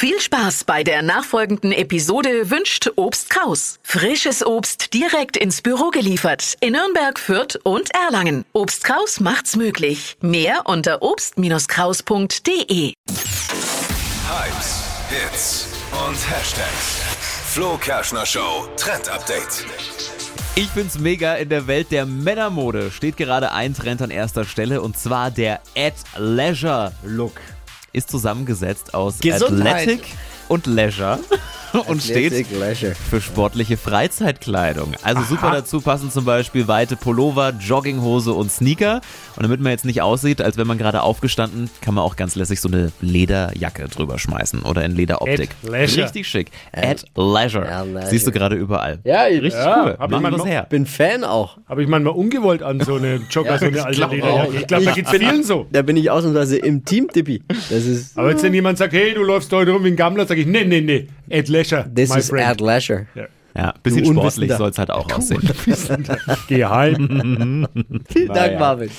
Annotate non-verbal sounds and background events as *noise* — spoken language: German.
Viel Spaß bei der nachfolgenden Episode wünscht Obst Kraus. Frisches Obst direkt ins Büro geliefert in Nürnberg, Fürth und Erlangen. Obst Kraus macht's möglich. Mehr unter obst-kraus.de. Hypes, Hits und Hashtags. Flo Kerschner Show Trend Update. Ich find's mega. In der Welt der Männermode steht gerade ein Trend an erster Stelle und zwar der At Leisure Look. Ist zusammengesetzt aus Gesundheit. Athletic und Leisure *laughs* und steht Leisure. für sportliche Freizeitkleidung. Also super dazu passen zum Beispiel weite Pullover, Jogginghose und Sneaker. Und damit man jetzt nicht aussieht, als wenn man gerade aufgestanden, kann man auch ganz lässig so eine Lederjacke drüber schmeißen oder in Lederoptik. At Leisure. Richtig schick. At Leisure. Ja, Leisure. Siehst du gerade überall. Ja, ich Richtig Ja, cool. hab ich mal her. bin Fan auch. Habe ich manchmal ungewollt an so eine *laughs* Jogger, so eine alte glaub Lederjacke. Ich glaube, da geht's vielen so. Da bin ich ausnahmsweise im Team, Tippi. Das ist, Aber wenn dann jemand sagt, hey, du läufst heute rum wie ein Gammler, sage ich, nee, nee, nee, Ed Leisure, this my is friend. Ad Leisure. Ja, bisschen Du sportlich soll es halt auch aussehen. Geh heim. *laughs* Vielen Dank. Marvin.